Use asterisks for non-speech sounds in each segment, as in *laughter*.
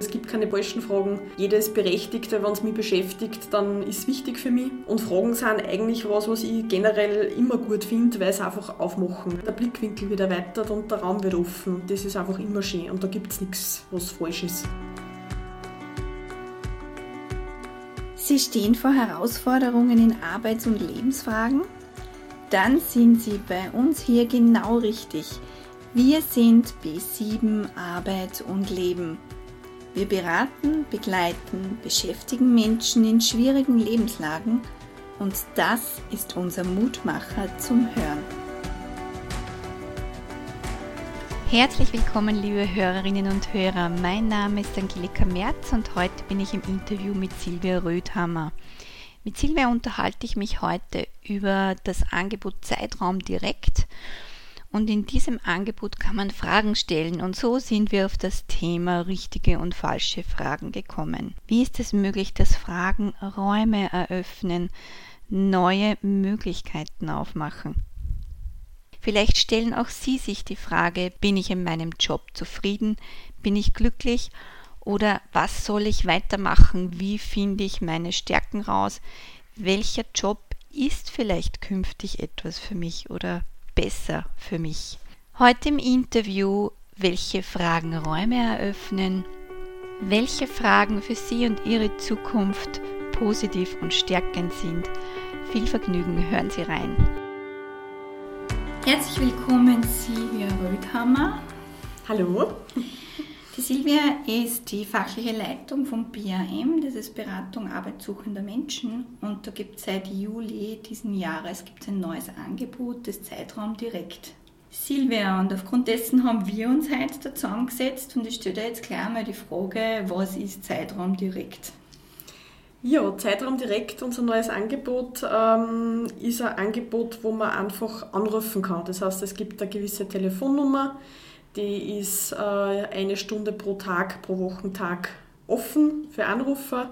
Es gibt keine falschen Fragen. Jedes Berechtigte, wenn es mich beschäftigt, dann ist es wichtig für mich. Und Fragen sind eigentlich was, was ich generell immer gut finde, weil sie einfach aufmachen. Der Blickwinkel wird erweitert und der Raum wird offen. Das ist einfach immer schön. Und da gibt es nichts, was falsch ist. Sie stehen vor Herausforderungen in Arbeits- und Lebensfragen? Dann sind Sie bei uns hier genau richtig. Wir sind B7 Arbeit und Leben. Wir beraten, begleiten, beschäftigen Menschen in schwierigen Lebenslagen und das ist unser Mutmacher zum Hören. Herzlich willkommen, liebe Hörerinnen und Hörer. Mein Name ist Angelika Merz und heute bin ich im Interview mit Silvia Rödhammer. Mit Silvia unterhalte ich mich heute über das Angebot Zeitraum direkt und in diesem Angebot kann man Fragen stellen. Und so sind wir auf das Thema richtige und falsche Fragen gekommen. Wie ist es möglich, dass Fragen Räume eröffnen, neue Möglichkeiten aufmachen? Vielleicht stellen auch Sie sich die Frage, bin ich in meinem Job zufrieden, bin ich glücklich? Oder was soll ich weitermachen, wie finde ich meine Stärken raus, welcher Job ist vielleicht künftig etwas für mich? Oder besser für mich. Heute im Interview, welche Fragen Räume eröffnen, welche Fragen für Sie und Ihre Zukunft positiv und stärkend sind. Viel Vergnügen, hören Sie rein. Herzlich willkommen, Silvia Rödhammer. Hallo. Die Silvia ist die fachliche Leitung vom BAM, das ist Beratung Arbeitssuchender Menschen. Und da gibt es seit Juli diesen Jahres gibt's ein neues Angebot, das Zeitraum direkt. Silvia, und aufgrund dessen haben wir uns heute zusammengesetzt und ich stelle dir jetzt gleich mal die Frage, was ist Zeitraum direkt? Ja, Zeitraum direkt, unser neues Angebot, ähm, ist ein Angebot, wo man einfach anrufen kann. Das heißt, es gibt eine gewisse Telefonnummer, die ist äh, eine Stunde pro Tag, pro Wochentag offen für Anrufer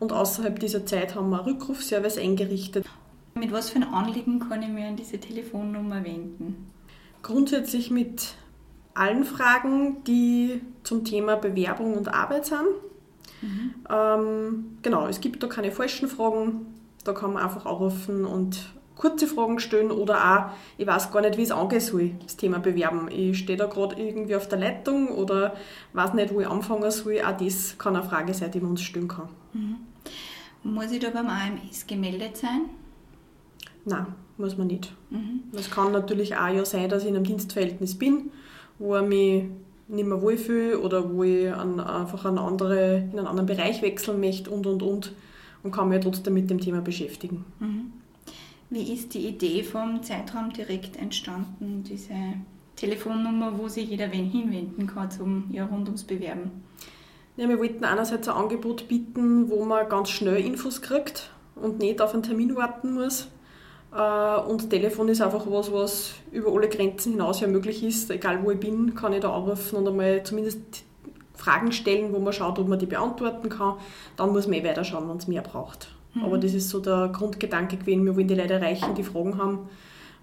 und außerhalb dieser Zeit haben wir einen Rückrufservice eingerichtet. Mit was für ein Anliegen kann ich mir an diese Telefonnummer wenden? Grundsätzlich mit allen Fragen, die zum Thema Bewerbung und Arbeit sind. Mhm. Ähm, genau, es gibt da keine falschen Fragen. Da kann man einfach anrufen und kurze Fragen stellen oder auch, ich weiß gar nicht, wie es angehen soll, das Thema Bewerben. Ich stehe da gerade irgendwie auf der Leitung oder weiß nicht, wo ich anfangen soll. Auch das kann eine Frage sein, die man uns stellen kann. Mhm. Muss ich da beim AMS gemeldet sein? Nein, muss man nicht. Mhm. Es kann natürlich auch ja sein, dass ich in einem Dienstverhältnis bin, wo er mich nicht mehr wohlfühle oder wo ich an, einfach eine andere, in einen anderen Bereich wechseln möchte und und und und kann mich trotzdem mit dem Thema beschäftigen. Mhm. Wie ist die Idee vom Zeitraum direkt entstanden, diese Telefonnummer, wo sich jeder hinwenden kann zum ja, rund ums Bewerben? Ja, wir wollten einerseits ein Angebot bieten, wo man ganz schnell Infos kriegt und nicht auf einen Termin warten muss. Äh, und Telefon ist einfach was, was über alle Grenzen hinaus ja möglich ist. Egal wo ich bin, kann ich da anrufen und einmal zumindest Fragen stellen, wo man schaut, ob man die beantworten kann. Dann muss man eh weiter schauen, wenn es mehr braucht. Mhm. Aber das ist so der Grundgedanke gewesen, wir wollen die Leute erreichen, die Fragen haben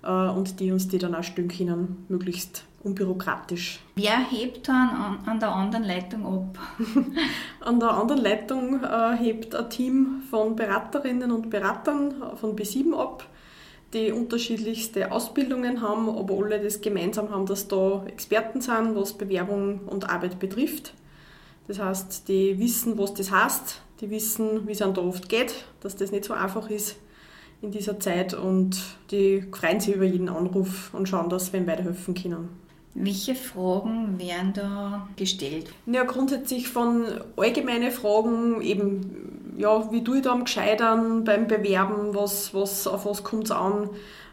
äh, und die uns die dann auch stellen können, möglichst unbürokratisch. Wer hebt dann an, an der anderen Leitung ab? *laughs* an der anderen Leitung äh, hebt ein Team von Beraterinnen und Beratern von B7 ab, die unterschiedlichste Ausbildungen haben, aber alle das gemeinsam haben, dass da Experten sind, was Bewerbung und Arbeit betrifft. Das heißt, die wissen, was das heißt, die wissen, wie es einem da oft geht, dass das nicht so einfach ist in dieser Zeit. Und die freuen sich über jeden Anruf und schauen, dass wir ihm weiterhelfen können. Welche Fragen werden da gestellt? Ja, grundsätzlich von allgemeinen Fragen, eben, ja, wie tue ich da am Gescheitern beim Bewerben, was, was, auf was kommt es an,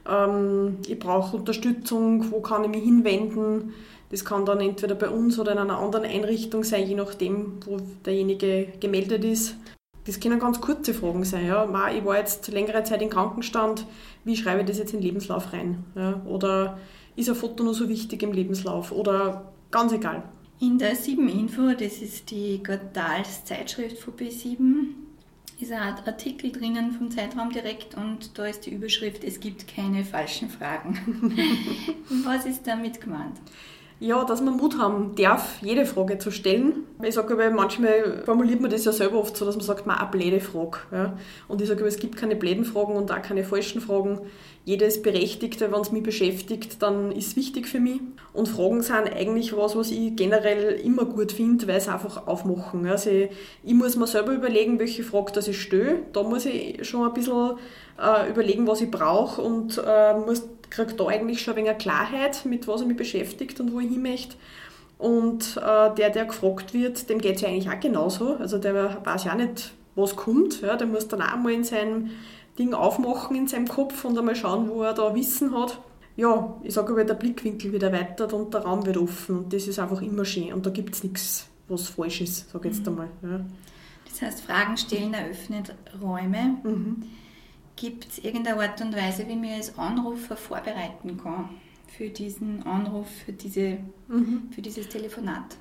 ähm, ich brauche Unterstützung, wo kann ich mich hinwenden, das kann dann entweder bei uns oder in einer anderen Einrichtung sein, je nachdem, wo derjenige gemeldet ist. Das können ganz kurze Fragen sein. Ja. Ich war jetzt längere Zeit im Krankenstand, wie schreibe ich das jetzt in den Lebenslauf rein? Ja. Oder ist ein Foto nur so wichtig im Lebenslauf? Oder ganz egal. In der 7 Info, das ist die Quartalszeitschrift von B7, ist ein Artikel drinnen vom Zeitraum direkt und da ist die Überschrift, es gibt keine falschen Fragen. *laughs* Was ist damit gemeint? Ja, dass man Mut haben darf, jede Frage zu stellen. Ich sage aber, manchmal formuliert man das ja selber oft so, dass man sagt, man eine blöde Frage. Ja. Und ich sage aber, es gibt keine bläden Fragen und auch keine falschen Fragen. Jede ist berechtigt, wenn es mich beschäftigt, dann ist es wichtig für mich. Und Fragen sind eigentlich was, was ich generell immer gut finde, weil sie einfach aufmachen. Also ich, ich muss mir selber überlegen, welche Frage das ich stelle. Da muss ich schon ein bisschen äh, überlegen, was ich brauche und äh, muss kriege da eigentlich schon ein wenig Klarheit, mit was er mich beschäftigt und wo ich hin möchte. Und äh, der, der gefragt wird, dem geht es ja eigentlich auch genauso. Also der weiß ja auch nicht, was kommt. Ja, der muss dann auch mal in sein Ding aufmachen in seinem Kopf und einmal schauen, wo er da Wissen hat. Ja, ich sage aber, der Blickwinkel wird erweitert und der Raum wird offen und das ist einfach immer schön und da gibt es nichts, was falsch ist, sage ich jetzt mhm. einmal. Ja. Das heißt, Fragen stellen eröffnet Räume. Mhm. Gibt es irgendeine Art und Weise, wie man als Anrufer vorbereiten kann für diesen Anruf, für, diese, mhm. für dieses Telefonat?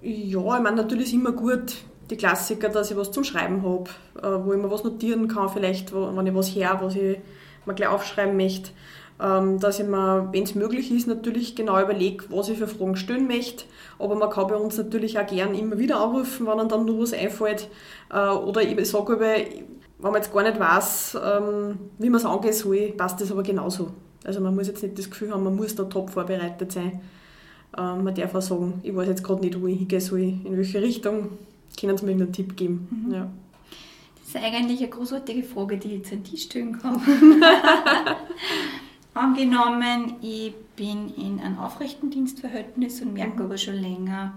Ja, ich meine, natürlich ist immer gut, die Klassiker, dass ich was zum Schreiben habe, äh, wo ich mir was notieren kann, vielleicht, wenn ich was her, was ich mir gleich aufschreiben möchte. Ähm, dass ich mir, wenn es möglich ist, natürlich genau überlege, was ich für Fragen stellen möchte. Aber man kann bei uns natürlich auch gern immer wieder anrufen, wenn einem dann nur was einfällt. Äh, oder ich sage aber, wenn man jetzt gar nicht weiß, ähm, wie man es angehen soll, passt das aber genauso. Also man muss jetzt nicht das Gefühl haben, man muss da top vorbereitet sein. Ähm, man darf auch sagen, ich weiß jetzt gerade nicht, wo ich hingehen soll, in welche Richtung. Können Sie mir irgendeinen Tipp geben? Mhm. Ja. Das ist eigentlich eine großartige Frage, die ich jetzt an dich stellen kann. *laughs* *laughs* Angenommen, ich bin in einem aufrechten Dienstverhältnis und merke mhm. aber schon länger,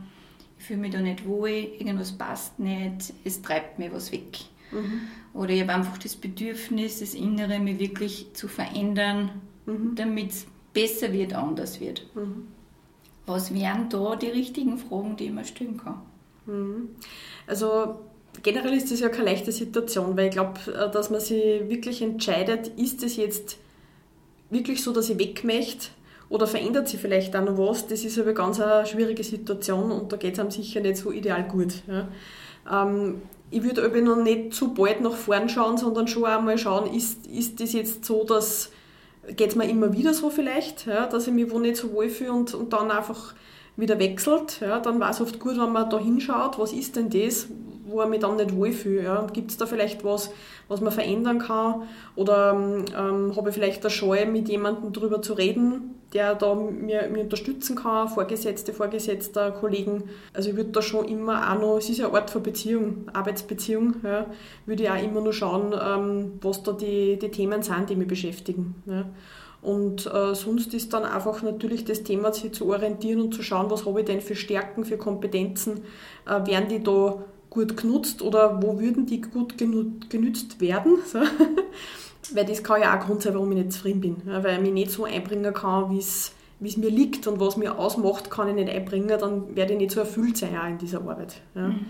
ich fühle mich da nicht wohl, irgendwas passt nicht, es treibt mir was weg. Mhm. Oder ich habe einfach das Bedürfnis, das Innere mir wirklich zu verändern, mhm. damit es besser wird, anders wird. Mhm. Was wären da die richtigen Fragen, die ich mir stellen kann? Mhm. Also generell ist das ja keine leichte Situation, weil ich glaube, äh, dass man sich wirklich entscheidet, ist es jetzt wirklich so, dass ich weg möchte oder verändert sich vielleicht auch noch was, das ist aber ganz eine schwierige Situation und da geht es einem sicher nicht so ideal gut. Ja. Ähm, ich würde aber noch nicht zu bald nach vorn schauen, sondern schon einmal schauen, ist, ist das jetzt so, dass geht es mir immer wieder so vielleicht, ja, dass ich mich wo nicht so wohl fühle und, und dann einfach wieder wechselt. Ja, dann war es oft gut, wenn man da hinschaut, was ist denn das, wo er mich dann nicht wohlfühle. Ja? Gibt es da vielleicht was, was man verändern kann? Oder ähm, habe ich vielleicht eine Scheu, mit jemandem darüber zu reden, der da mir, mir unterstützen kann, Vorgesetzte, Vorgesetzter, Kollegen. Also ich würde da schon immer auch noch, es ist ja eine Art von Beziehung, Arbeitsbeziehung, ja, würde ich auch immer nur schauen, ähm, was da die, die Themen sind, die mich beschäftigen. Ja. Und äh, sonst ist dann einfach natürlich das Thema, sich zu orientieren und zu schauen, was habe ich denn für Stärken, für Kompetenzen, äh, werden die da gut genutzt oder wo würden die gut genützt werden? So. *laughs* weil das kann ja auch ein Grund sein, warum ich nicht zufrieden bin. Ja, weil ich mich nicht so einbringen kann, wie es mir liegt und was mir ausmacht, kann ich nicht einbringen, dann werde ich nicht so erfüllt sein auch in dieser Arbeit. Ja. Mhm.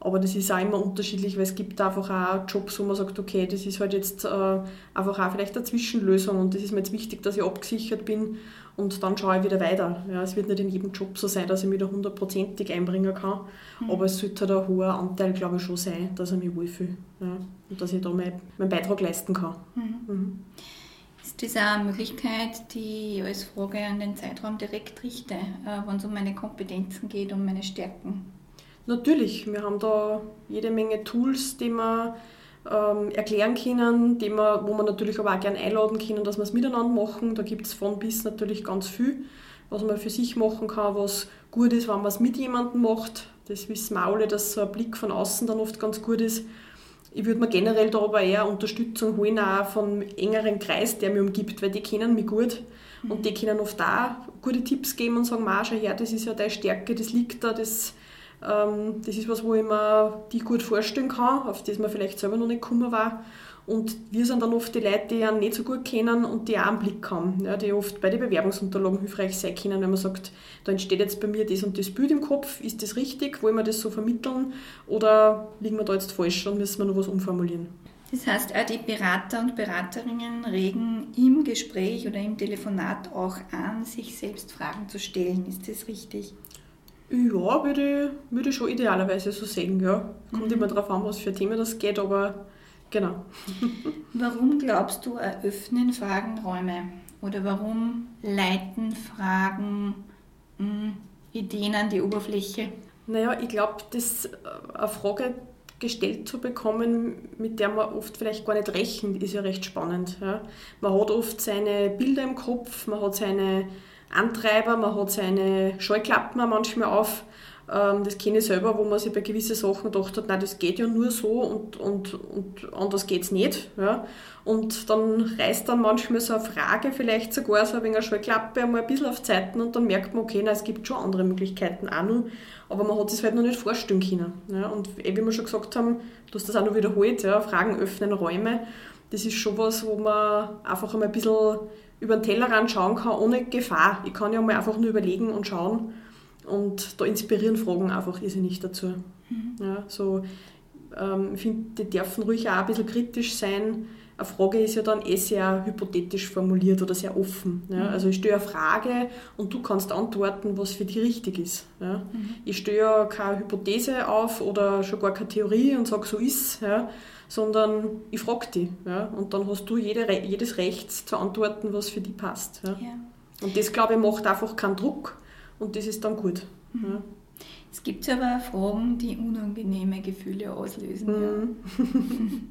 Aber das ist auch immer unterschiedlich, weil es gibt einfach auch Jobs, wo man sagt, okay, das ist halt jetzt äh, einfach auch vielleicht eine Zwischenlösung und das ist mir jetzt wichtig, dass ich abgesichert bin und dann schaue ich wieder weiter. Ja, es wird nicht in jedem Job so sein, dass ich mich da hundertprozentig einbringen kann, mhm. aber es sollte halt ein hoher Anteil, glaube ich, schon sein, dass ich mich wohlfühle ja, und dass ich da mein, meinen Beitrag leisten kann. Mhm. Mhm. Ist das auch eine Möglichkeit, die ich als Frage an den Zeitraum direkt richte, äh, wenn es um meine Kompetenzen geht, um meine Stärken? Natürlich, wir haben da jede Menge Tools, die wir ähm, erklären können, die wir, wo wir natürlich aber auch gerne einladen können, dass wir es miteinander machen. Da gibt es von bis natürlich ganz viel, was man für sich machen kann, was gut ist, wenn man es mit jemandem macht. Das wissen wir alle, dass so ein Blick von außen dann oft ganz gut ist. Ich würde mir generell da aber eher Unterstützung holen, auch vom engeren Kreis, der mich umgibt, weil die kennen mich gut und die können oft auch gute Tipps geben und sagen, schau her, das ist ja deine Stärke, das liegt da, das das ist was, wo ich mir die gut vorstellen kann, auf das man vielleicht selber noch nicht gekommen war. Und wir sind dann oft die Leute, die einen nicht so gut kennen und die auch einen Blick haben, ja, die oft bei den Bewerbungsunterlagen hilfreich sein können, wenn man sagt, da entsteht jetzt bei mir das und das Bild im Kopf, ist das richtig, wollen wir das so vermitteln oder liegen wir da jetzt falsch und müssen wir noch was umformulieren. Das heißt, auch die Berater und Beraterinnen regen im Gespräch oder im Telefonat auch an, sich selbst Fragen zu stellen. Ist das richtig? Ja, würde, würde ich schon idealerweise so sehen, ja. Kommt mhm. immer darauf an, was für Themen das geht, aber genau. *laughs* Warum glaubst du, eröffnen Fragen Räume? Oder warum leiten Fragen mhm. Ideen an die Oberfläche? Naja, ich glaube, das äh, eine Frage gestellt zu bekommen, mit der man oft vielleicht gar nicht rechnet, ist ja recht spannend. Ja. Man hat oft seine Bilder im Kopf, man hat seine Antreiber, man hat seine Scheuklappen manchmal auf. Ähm, das kenne ich selber, wo man sich bei gewissen Sachen gedacht hat, nein, das geht ja nur so und, und, und anders geht es nicht. Ja. Und dann reißt dann manchmal so eine Frage, vielleicht sogar so ein wenig eine Scheuklappe einmal ein bisschen auf Zeiten und dann merkt man, okay, nein, es gibt schon andere Möglichkeiten auch noch, aber man hat es halt noch nicht vorstellen können. Ja. Und wie wir schon gesagt haben, du hast das auch noch wiederholt, ja, Fragen öffnen Räume, das ist schon was, wo man einfach einmal ein bisschen über den Tellerrand schauen kann, ohne Gefahr. Ich kann ja mal einfach nur überlegen und schauen und da inspirieren Fragen einfach irrsinnig dazu. Mhm. Ja, so, ähm, ich finde, die dürfen ruhig auch ein bisschen kritisch sein. Eine Frage ist ja dann eh sehr hypothetisch formuliert oder sehr offen. Ja? Mhm. Also ich stelle eine Frage und du kannst antworten, was für dich richtig ist. Ja? Mhm. Ich stelle ja keine Hypothese auf oder schon gar keine Theorie und sage, so ist ja? sondern ich frage dich. Ja? Und dann hast du jede, jedes Recht zu antworten, was für dich passt. Ja? Und das, glaube ich, macht einfach keinen Druck und das ist dann gut. Mhm. Es gibt aber Fragen, die unangenehme Gefühle auslösen. Mhm. *laughs*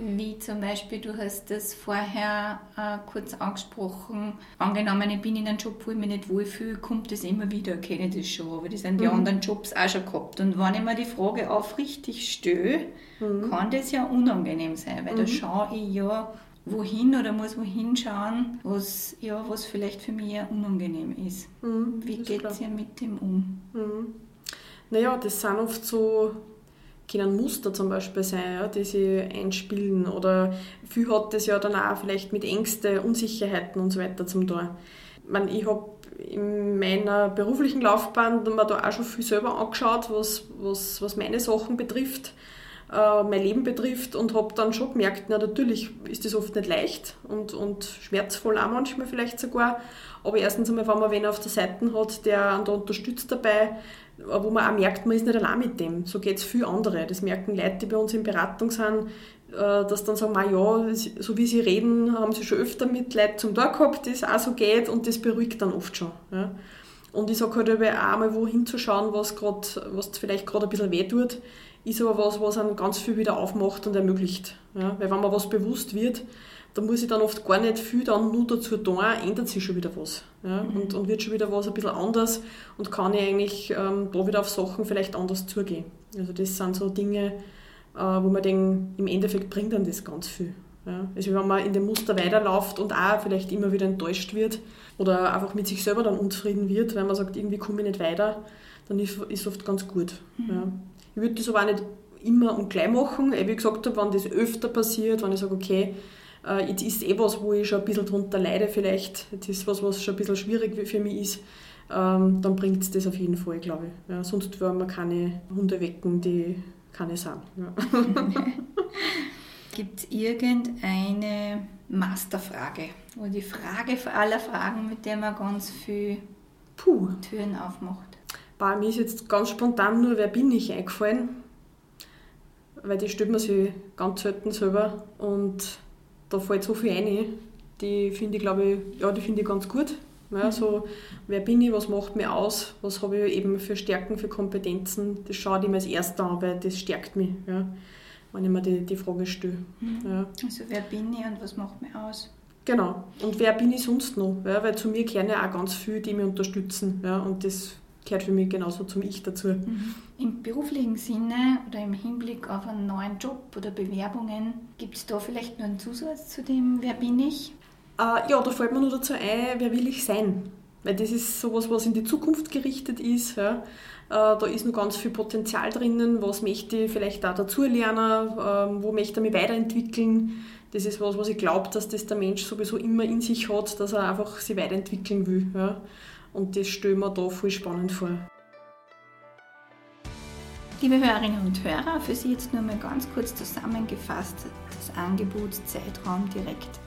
Ja. Wie zum Beispiel, du hast das vorher äh, kurz angesprochen, angenommen, ich bin in einem Job, wo ich mich nicht wohlfühle, kommt das immer wieder, kenne ich das schon, aber das haben die mhm. anderen Jobs auch schon gehabt. Und wenn ich mir die Frage aufrichtig stelle, mhm. kann das ja unangenehm sein, weil da mhm. schaue ich ja wohin oder muss wohin schauen, was, ja, was vielleicht für mich eher unangenehm ist. Mhm, Wie geht es ihr mit dem um? Mhm. Naja, das sind oft so können Muster zum Beispiel sein, ja, die sie einspielen. Oder viel hat das ja dann auch vielleicht mit Ängsten, Unsicherheiten und so weiter zum tun. Ich, ich habe in meiner beruflichen Laufbahn mir da auch schon viel selber angeschaut, was, was, was meine Sachen betrifft äh, mein Leben betrifft und habe dann schon gemerkt, na natürlich ist das oft nicht leicht und, und schmerzvoll auch manchmal vielleicht sogar. Aber erstens einmal, wenn man wen auf der Seite hat, der einen da unterstützt dabei, wo man auch merkt, man ist nicht allein mit dem. So geht es viel andere. Das merken Leute, die bei uns in Beratung sind, äh, dass dann sagen, ja, so wie sie reden, haben sie schon öfter mit Leuten zum Tag gehabt, das auch so geht und das beruhigt dann oft schon. Ja. Und ich sage halt auch mal, wo hinzuschauen, was, grad, was vielleicht gerade ein bisschen weh tut ist aber was, was einen ganz viel wieder aufmacht und ermöglicht. Ja? Weil wenn man was bewusst wird, da muss ich dann oft gar nicht viel dann nur dazu tun, ändert sich schon wieder was. Ja? Mhm. Und, und wird schon wieder was ein bisschen anders und kann ich eigentlich ähm, da wieder auf Sachen vielleicht anders zugehen. Also das sind so Dinge, äh, wo man denkt, im Endeffekt bringt dann das ganz viel. Ja? Also wenn man in dem Muster weiterläuft und auch vielleicht immer wieder enttäuscht wird oder einfach mit sich selber dann unzufrieden wird, weil man sagt, irgendwie komme ich nicht weiter, dann ist es oft ganz gut. Mhm. Ja? Ich würde das aber auch nicht immer und gleich machen. Wie gesagt habe, wenn das öfter passiert, wenn ich sage, okay, äh, jetzt ist eh was, wo ich schon ein bisschen drunter leide vielleicht, jetzt ist was, was schon ein bisschen schwierig für mich ist, ähm, dann bringt es das auf jeden Fall, glaube ich. Ja, sonst wollen wir keine Hunde wecken, die keine sind. Ja. *laughs* Gibt es irgendeine Masterfrage oder die Frage für alle Fragen, mit der man ganz viele Puh. Türen aufmacht? Bei mir ist jetzt ganz spontan nur, wer bin ich eingefallen, weil die stellt man sich ganz selten selber und da fällt so viel ein, die finde ich, glaube ich, ja, die finde ich ganz gut. Ja, mhm. so, wer bin ich, was macht mir aus, was habe ich eben für Stärken, für Kompetenzen, das schaue ich mir als erstes an, weil das stärkt mich, ja, wenn ich mir die, die Frage stelle. Mhm. Ja. Also wer bin ich und was macht mir aus? Genau. Und wer bin ich sonst noch? Ja, weil zu mir kehren ja auch ganz viele, die mich unterstützen. Ja, und das gehört für mich genauso zum Ich dazu. Mhm. Im beruflichen Sinne oder im Hinblick auf einen neuen Job oder Bewerbungen, gibt es da vielleicht noch einen Zusatz zu dem, wer bin ich? Äh, ja, da fällt mir nur dazu ein, wer will ich sein? Weil das ist sowas, was in die Zukunft gerichtet ist. Ja. Äh, da ist noch ganz viel Potenzial drinnen, was möchte ich vielleicht auch dazulernen, äh, wo möchte ich mich weiterentwickeln. Das ist was, was ich glaube, dass das der Mensch sowieso immer in sich hat, dass er einfach sich weiterentwickeln will. Ja. Und das stellen wir da voll spannend vor. Liebe Hörerinnen und Hörer, für Sie jetzt nur mal ganz kurz zusammengefasst das Angebot Zeitraum direkt.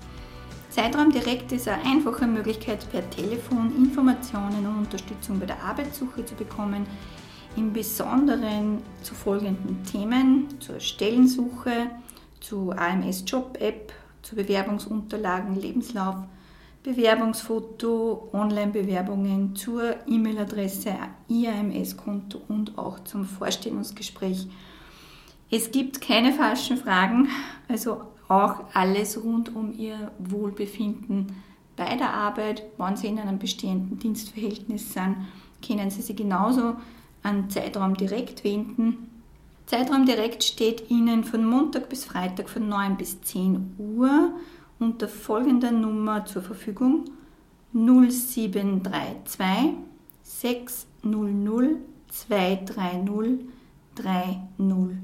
Zeitraum direkt ist eine einfache Möglichkeit, per Telefon Informationen und Unterstützung bei der Arbeitssuche zu bekommen, im Besonderen zu folgenden Themen, zur Stellensuche, zu AMS Job App, zu Bewerbungsunterlagen, Lebenslauf, Bewerbungsfoto, Online-Bewerbungen zur E-Mail-Adresse, IAMS-Konto und auch zum Vorstellungsgespräch. Es gibt keine falschen Fragen, also auch alles rund um Ihr Wohlbefinden bei der Arbeit. Wenn Sie in einem bestehenden Dienstverhältnis sind, können Sie sich genauso an Zeitraum direkt wenden. Zeitraum direkt steht Ihnen von Montag bis Freitag von 9 bis 10 Uhr unter folgender Nummer zur Verfügung 0732 600 230 30.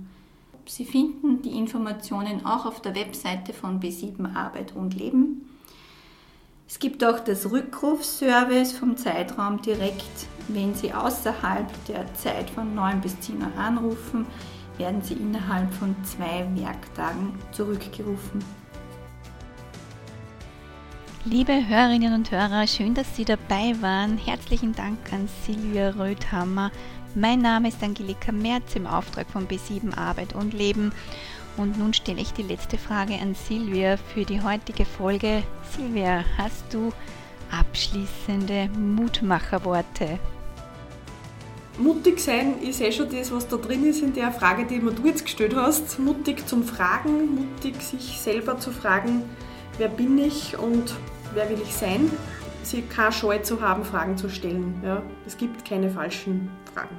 Sie finden die Informationen auch auf der Webseite von B7 Arbeit und Leben. Es gibt auch das Rückrufservice vom Zeitraum direkt. Wenn Sie außerhalb der Zeit von 9 bis 10 Uhr anrufen, werden Sie innerhalb von zwei Werktagen zurückgerufen. Liebe Hörerinnen und Hörer, schön, dass Sie dabei waren. Herzlichen Dank an Silvia Röthammer. Mein Name ist Angelika Merz im Auftrag von B7 Arbeit und Leben. Und nun stelle ich die letzte Frage an Silvia für die heutige Folge. Silvia, hast du abschließende Mutmacherworte? Mutig sein ist eh schon das, was da drin ist in der Frage, die du jetzt gestellt hast. Mutig zum Fragen, mutig sich selber zu fragen, wer bin ich und wer will ich sein. Sie keine Scheu zu haben, Fragen zu stellen. Ja? Es gibt keine falschen Fragen.